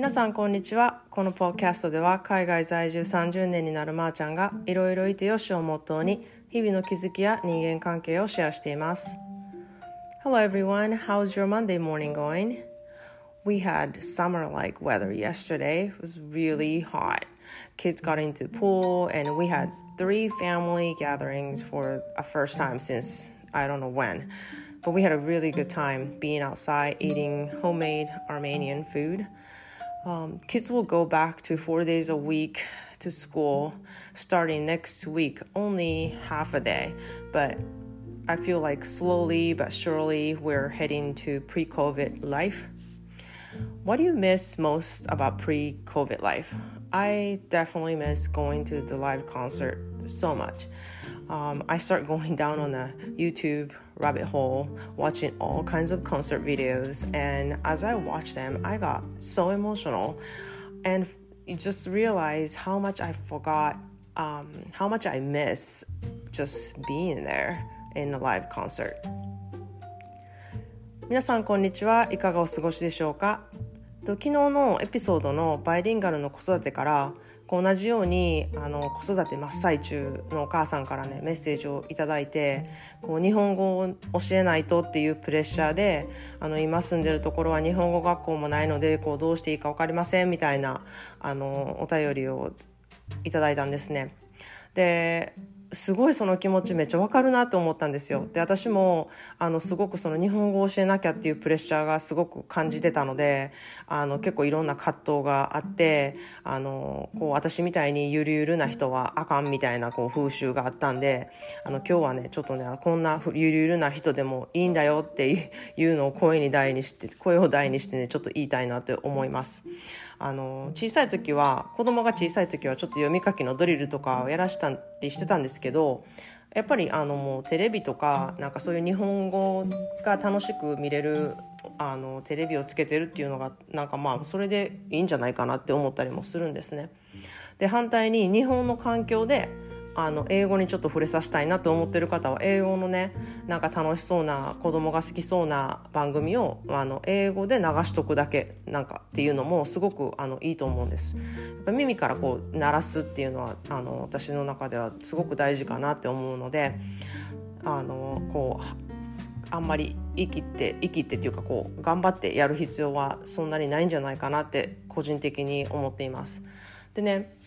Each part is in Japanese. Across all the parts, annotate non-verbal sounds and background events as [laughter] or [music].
皆さんこんにちはこのポッドキャストでは海外在住30年になるまーちゃんがいろいろいてよしをモットーに日々の気づきや人間関係をシェアしています Hello everyone, how's your Monday morning going? We had summer-like weather yesterday. It was really hot. Kids got into pool and we had three family gatherings for a first time since I don't know when. But we had a really good time being outside eating homemade Armenian food. Um, kids will go back to four days a week to school starting next week, only half a day. But I feel like slowly but surely we're heading to pre COVID life. What do you miss most about pre COVID life? I definitely miss going to the live concert so much. Um, I start [laughs] going down on the YouTube rabbit hole, watching all kinds of concert videos, and as I watched them, I got so emotional, and just realized how much I forgot, um, how much I miss just being there in the live concert. 皆さんこんにちはいかがお過ごしでしょうか昨日のエピソードのバイリンガルの子育てから同じようにあの子育て真っ最中のお母さんからねメッセージを頂いてこう日本語を教えないとっていうプレッシャーであの今住んでるところは日本語学校もないのでこうどうしていいか分かりませんみたいなあのお便りをいただいたんですね。ですごいその気持ちめっちゃわかるなって思ったんですよ。で私もあのすごくその日本語を教えなきゃっていうプレッシャーがすごく感じてたのであの結構いろんな葛藤があってあのこう私みたいにゆるゆるな人はあかんみたいなこう風習があったんであの今日はねちょっとねこんなゆるゆるな人でもいいんだよっていうのを声に大にして声を大にしてねちょっと言いたいなって思います。あの小さい時は子供が小さい時はちょっと読み書きのドリルとかをやらしたりしてたんですけどやっぱりあのもうテレビとかなんかそういう日本語が楽しく見れるあのテレビをつけてるっていうのがなんかまあそれでいいんじゃないかなって思ったりもするんですね。で反対に日本の環境であの英語にちょっと触れさせたいなと思ってる方は英語のねなんか楽しそうな子供が好きそうな番組をあの英語で流しとくだけなんかっていうのもすごくあのいいと思うんです。やっぱ耳からこう鳴らすっていうのはあの私の中ではすごく大事かなって思うのであのこうあんまり生きて生きてっていうかこう頑張ってやる必要はそんなにないんじゃないかなって個人的に思っています。でね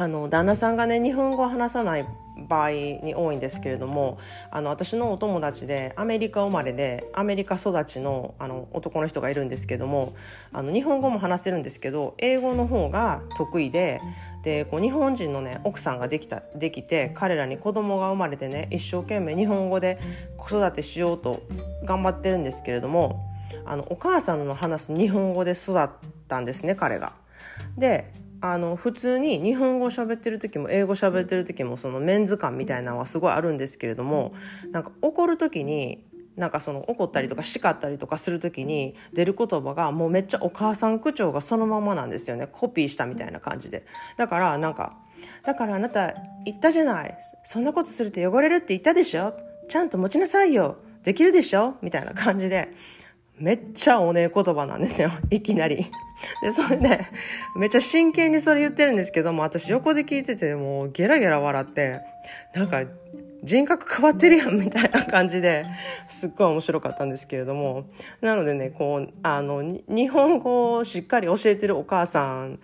あの旦那さんがね日本語を話さない場合に多いんですけれどもあの私のお友達でアメリカ生まれでアメリカ育ちのあの男の人がいるんですけどもあの日本語も話せるんですけど英語の方が得意ででこう日本人の、ね、奥さんができたできて彼らに子供が生まれてね一生懸命日本語で子育てしようと頑張ってるんですけれどもあのお母さんの話す日本語で育ったんですね彼が。であの普通に日本語喋ってる時も英語喋ってる時もそのメンズ感みたいなのはすごいあるんですけれどもなんか怒る時になんかその怒ったりとか叱ったりとかする時に出る言葉がもうめっちゃお母さん口調がそのままなんですよね。コピーしたみたいな感じで。だからなんかだからあなた言ったじゃない。そんなことすると汚れるって言ったでしょ。ちゃんと持ちなさいよ。できるでしょ。みたいな感じでめっちゃおねえ言葉なんですよ。いきなり。で、それで、めっちゃ真剣にそれ言ってるんですけども、私横で聞いてて、もうゲラゲラ笑って、なんか、人格変わってるやんみたいな感じですっごい面白かったんですけれどもなのでねこうあの日本語をしっかり教えてるお母さん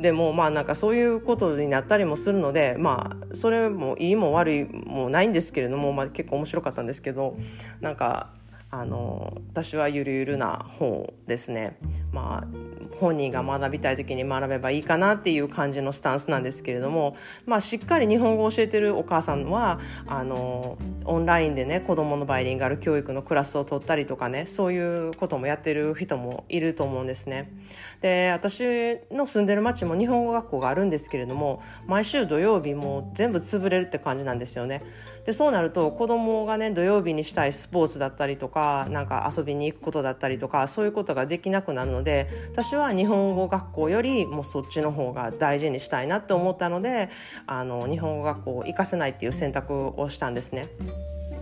でもまあなんかそういうことになったりもするのでまあそれもいいも悪いもないんですけれども、まあ、結構面白かったんですけどなんかあの私はゆるゆるな方ですね。まあ本人が学びたい時に学べばいいかなっていう感じのスタンスなんですけれども、まあ、しっかり日本語を教えてるお母さんはあのオンラインでね子どものバイリンガル教育のクラスを取ったりとかねそういうこともやってる人もいると思うんですね。で私の住んでる町も日本語学校があるんですけれども毎週土曜日も全部潰れるって感じなんですよね。でそうなると子供がね土曜日にしたいスポーツだったりとかなんか遊びに行くことだったりとかそういうことができなくなるのでで私は日本語学校よりもそっちの方が大事にしたいなって思ったのであの日本語学校を行かせないっていう選択をしたんですね。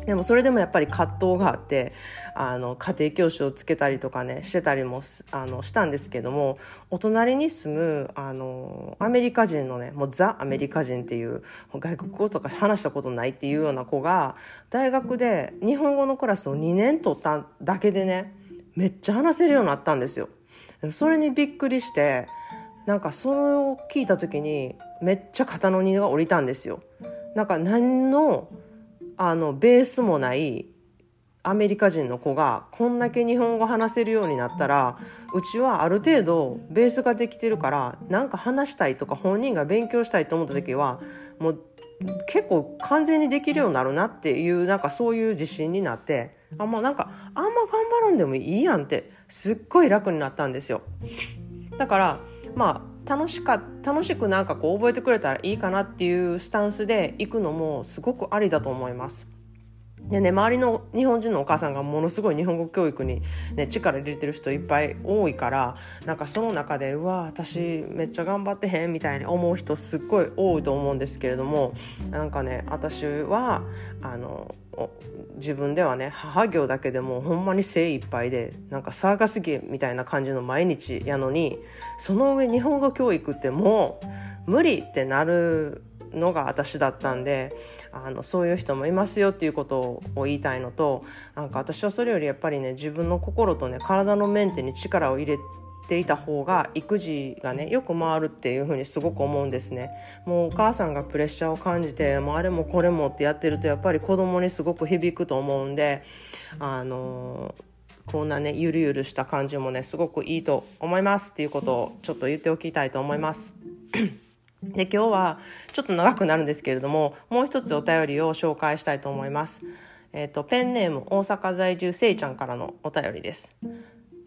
でもそれでもやっぱり葛藤があってあの家庭教師をつけたりとかねしてたりもあのしたんですけどもお隣に住むあのアメリカ人のねもうザ・アメリカ人っていう外国語とか話したことないっていうような子が大学で日本語のクラスを2年取っただけでねめっちゃ話せるようになったんですよ。それにびっくりしてなんかそれを聞いた時にめっちゃ肩の荷が下りたんですよ。なんか何のあのベースもないアメリカ人の子がこんだけ日本語話せるようになったらうちはある程度ベースができてるからなんか話したいとか本人が勉強したいと思った時はもう結構完全にできるようになるなっていうなんかそういう自信になってあんまなんかあんま頑張らんでもいいやんってすっごい楽になったんですよ。だからまあ楽しか楽しくなんかこう覚えてくれたらいいかなっていうスタンスで行くのもすごくありだと思います。でね、周りの日本人のお母さんがものすごい日本語教育に、ね、力入れてる人いっぱい多いからなんかその中でうわ私めっちゃ頑張ってへんみたいに思う人すっごい多いと思うんですけれどもなんかね私はあの自分ではね母業だけでもほんまに精一杯でなんかサーカス芸みたいな感じの毎日やのにその上日本語教育ってもう無理ってなるのが私だったんであのそういう人もいますよっていうことを言いたいのとなんか私はそれよりやっぱりね自分の心とね体のメンテに力を入れていた方が育児がねよく回るっていうふうにすごく思うんですねもうお母さんがプレッシャーを感じてもうあれもこれもってやってるとやっぱり子供にすごく響くと思うんであのこんなねゆるゆるした感じもねすごくいいと思いますっていうことをちょっと言っておきたいと思います。で今日はちょっと長くなるんですけれどももう一つお便りを紹介したいと思います。えっ、ー、とペンネーム大阪在住せいちゃんからのお便りです。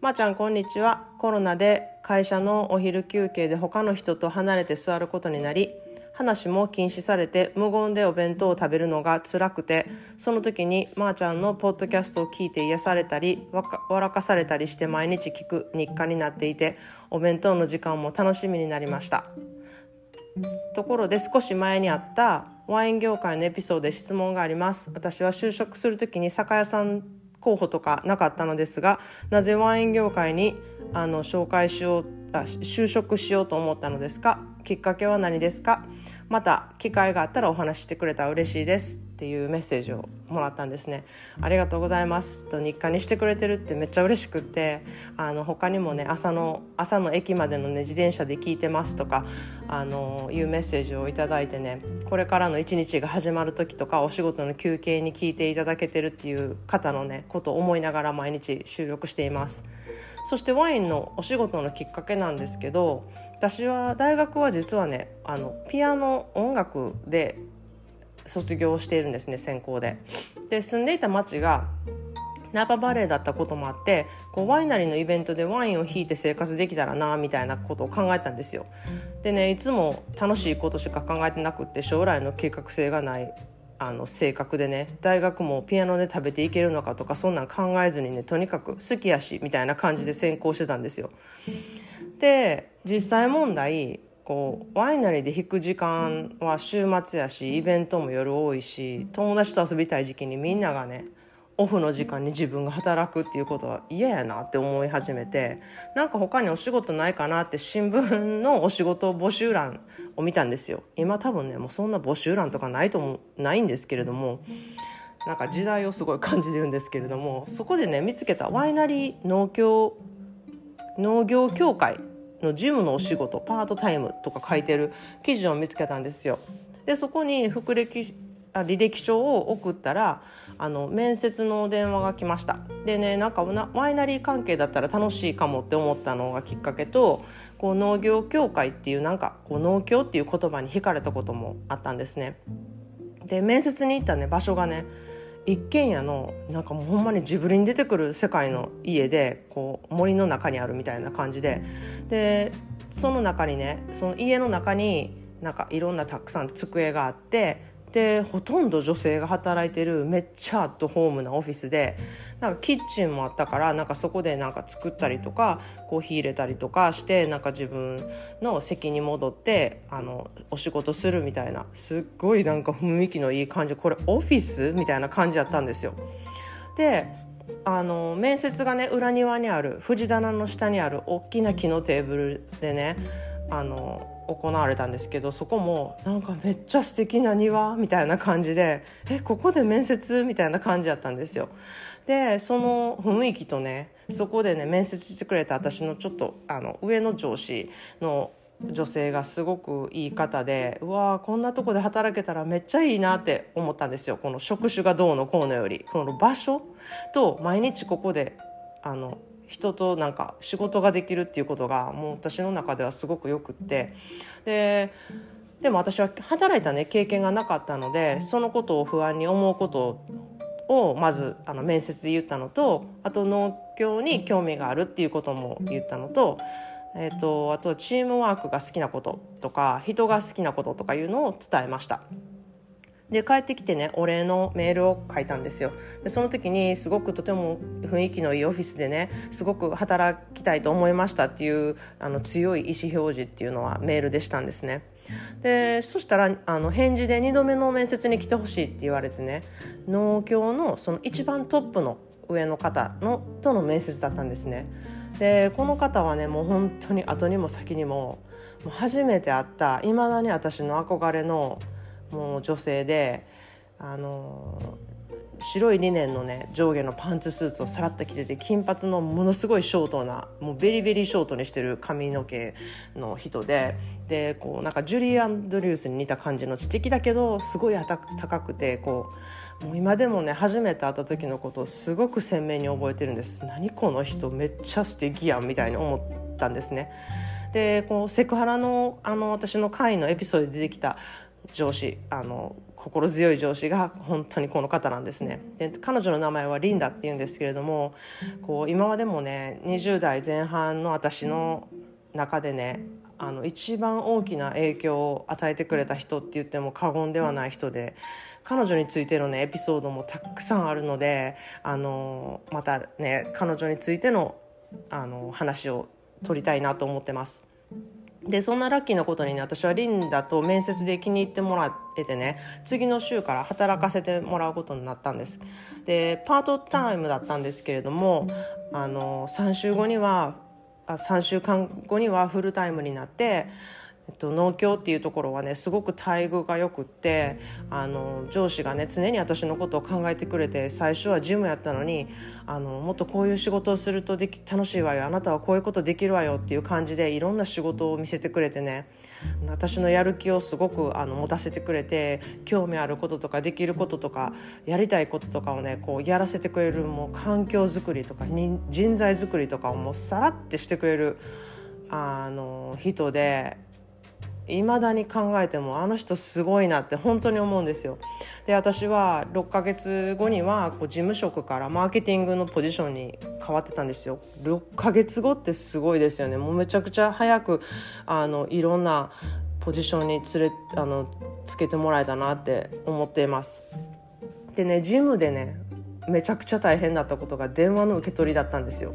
まー、あ、ちゃんこんにちは。コロナで会社のお昼休憩で他の人と離れて座ることになり話も禁止されて無言でお弁当を食べるのが辛くてその時にまー、ちゃんのポッドキャストを聞いて癒されたり笑かされたりして毎日聞く日課になっていてお弁当の時間も楽しみになりました。ところで少し前にあったワイン業界のエピソードで質問があります。私は就職する時に酒屋さん候補とかなかったのですがなぜワイン業界にあの紹介しようあ就職しようと思ったのですか？きっかけは何ですか？また機会があったらお話してくれたら嬉しいですっていうメッセージをもらったんですね。ありがとうございます。と日課にしてくれてるってめっちゃ嬉しくってあの他にもね朝の朝の駅までのね自転車で聞いてますとかあのいうメッセージを頂いてねこれからの一日が始まる時とかお仕事の休憩に聞いていただけてるっていう方のねことを思いながら毎日収録しています。そしてワインのお仕事のきっかけなんですけど私は大学は実はねあのピアノ音楽で卒業しているんですね専攻で。で住んでいた町がナパバレーだったこともあってこうワイナリーのイベントでワインを引いて生活できたらなみたいなことを考えたんですよ。でねいつも楽しいことしか考えてなくって将来の計画性がないあの性格でね大学もピアノで食べていけるのかとかそんなん考えずにねとにかく好きやしみたいな感じで専攻してたんですよ。で実際問題こうワイナリーで弾く時間は週末やしイベントも夜多いし友達と遊びたい時期にみんながねオフの時間に自分が働くっていうことは嫌やなって思い始めてなんか他にお仕事ないかなって新聞のお仕事募集欄を見たんですよ。今多分ねもうそんな募集欄とかないともないんですけれどもなんか時代をすごい感じてるんですけれどもそこでね見つけたワイナリー農協農業協会の事務のお仕事パートタイムとか書いてる記事を見つけたんですよ。でそこに副歴あ履歴書を送ったらあの面接の電話が来ましたでねなんかワイナリー関係だったら楽しいかもって思ったのがきっかけとこう農業協会っていうなんかこう農協っていう言葉に惹かれたこともあったんですねで面接に行ったね場所がね一軒家のなんかもうほんまにジブリに出てくる世界の家でこう森の中にあるみたいな感じで。でその中にねその家の中になんかいろんなたくさん机があってでほとんど女性が働いてるめっちゃアットホームなオフィスでなんかキッチンもあったからなんかそこでなんか作ったりとかコーヒー入れたりとかしてなんか自分の席に戻ってあのお仕事するみたいなすっごいなんか雰囲気のいい感じこれオフィスみたいな感じだったんですよ。であの面接がね裏庭にある藤棚の下にある大きな木のテーブルでねあの行われたんですけどそこもなんかめっちゃ素敵な庭みたいな感じでえここで面接みたいな感じだったんですよ。でその雰囲気とねそこでね面接してくれた私のちょっとあの上の上司の女性がすごくいい方でうわーこんなとこで働けたらめっちゃいいなって思ったんですよこの職種がどうのこうのよりこの場所と毎日ここであの人となんか仕事ができるっていうことがもう私の中ではすごくよくってででも私は働いたね経験がなかったのでそのことを不安に思うことをまずあの面接で言ったのとあと農協に興味があるっていうことも言ったのと,、えーと、あとチームワークが好きなこととか人が好きなこととかいうのを伝えました。で帰ってきてねお礼のメールを書いたんですよ。でその時にすごくとても雰囲気のいいオフィスでねすごく働きたいと思いましたっていうあの強い意思表示っていうのはメールでしたんですね。でそしたらあの返事で2度目の面接に来てほしいって言われてね農協のその一番トップの上の方のとの面接だったんですね。でこの方はねもう本当に後にも先にももう初めて会ったいまだに私の憧れのもう女性であの白いリネンのね上下のパンツスーツをさらっと着てて金髪のものすごいショートなもうベリベリショートにしてる髪の毛の人ででこうなんかジュリー・アンドリュースに似た感じの知的だけどすごい高くてこうもう今でもね初めて会った時のことをすごく鮮明に覚えてるんです。何この人めっちゃ素敵やんみたいに思ったんですね。でこうセクハラのあの私の会のエピソードで出てきた上司あの心強い上司が本当にこの方なんですねで彼女の名前はリンダっていうんですけれどもこう今までもね20代前半の私の中でねあの一番大きな影響を与えてくれた人って言っても過言ではない人で彼女についてのねエピソードもたくさんあるのであのまたね彼女についてのあの話を取りたいなと思ってます。でそんなラッキーなことにね私はリンダと面接で気に入ってもらえてね次の週から働かせてもらうことになったんです。でパートタイムだったんですけれどもあの3週後にはあ3週間後にはフルタイムになってと、農協っていうところはねすごく待遇がよくってあの上司がね常に私のことを考えてくれて最初はジムやったのにあのもっとこういう仕事をするとでき楽しいわよあなたはこういうことできるわよっていう感じでいろんな仕事を見せてくれてね私のやる気をすごくあの持たせてくれて興味あることとかできることとかやりたいこととかをねこうやらせてくれるもう環境づくりとか人材づくりとかをもうさらってしてくれるあの人でいまだに考えてもあの人すごいなって本当に思うんですよ。で私は6ヶ月後にはこう事務職からマーケティングのポジションに変わってたんですよ。6ヶ月後ってすごいですよね。もうめちゃくちゃ早くあのいろんなポジションに連れあのつけてもらえたなって思っています。でねジムでねめちゃくちゃ大変だったことが電話の受け取りだったんですよ。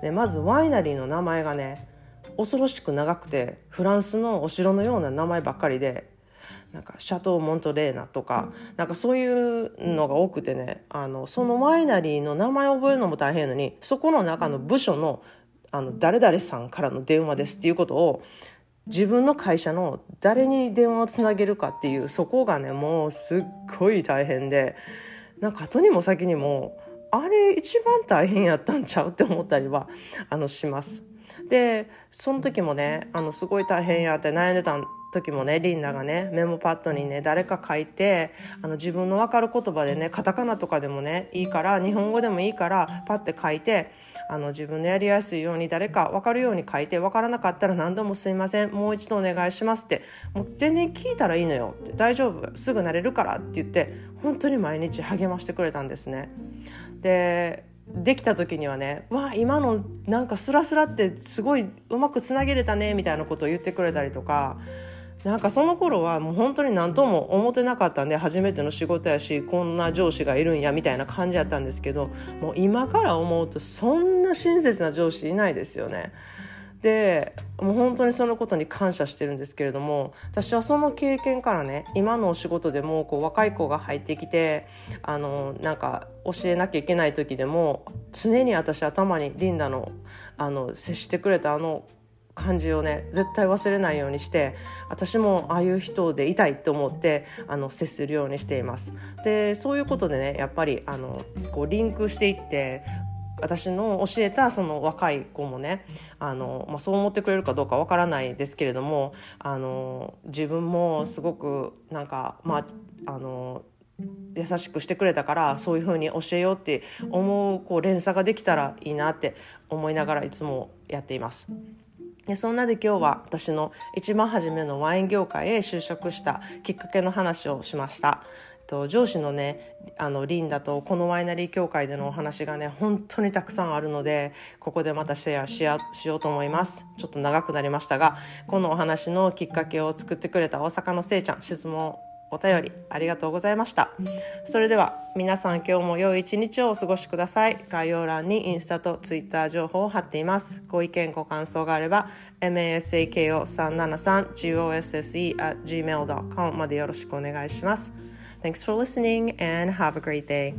でまずワイナリーの名前がね恐ろしく長くてフランスのお城のような名前ばっかりでなんかシャトー・モントレーナとかなんかそういうのが多くてねあのそのワイナリーの名前を覚えるのも大変のにそこの中の部署のあの誰々さんからの電話ですっていうことを自分の会社の誰に電話をつなげるかっていうそこがねもうすっごい大変でなんか後にも先にもあれ一番大変やったんちゃうって思ったりはあのします。でその時もねあのすごい大変やって悩んでた時もねリンダがねメモパッドにね誰か書いてあの自分の分かる言葉でねカタカナとかでもねいいから日本語でもいいからパッて書いてあの自分のやりやすいように誰か分かるように書いて分からなかったら何度もすいませんもう一度お願いしますってもう全然聞いたらいいのよ大丈夫すぐなれるからって言って本当に毎日励ましてくれたんですね。でできた時にはね「わあ今のなんかスラスラってすごいうまくつなげれたね」みたいなことを言ってくれたりとかなんかその頃はもう本当に何とも思ってなかったんで初めての仕事やしこんな上司がいるんやみたいな感じやったんですけどもう今から思うとそんな親切な上司いないですよね。でもう本当にそのことに感謝してるんですけれども私はその経験からね今のお仕事でもこう若い子が入ってきてあのなんか教えなきゃいけない時でも常に私頭にリンダのあの接してくれたあの感じをね絶対忘れないようにして私もああいう人でいたいと思ってあの接するようにしています。でそういうことでねやっぱりあのこうリンクしていって私の教えたその若い子もねあの、まあ、そう思ってくれるかどうかわからないですけれどもあの自分もすごくなんかまああの優しくしてくれたからそういうふうに教えようって思うこう連鎖ができたらいいなって思いながらいつもやっています。でそんなで今日は私の一番初めのワイン業界へ就職したきっかけの話をしました。と上司のねあのリンダとこのワイナリー協会でのお話がね本当にたくさんあるのでここでまたシェアしようと思いますちょっと長くなりましたがこのお話のきっかけを作ってくれた大阪のせいちゃん質問お便りありがとうございました。それでは皆さん今日も良い一日をお過ごしください。概要欄にインスタとツイッター情報を貼っています。ご意見ご感想があれば masako373gosse at gmail.com までよろしくお願いします。Thanks for listening and have a great day.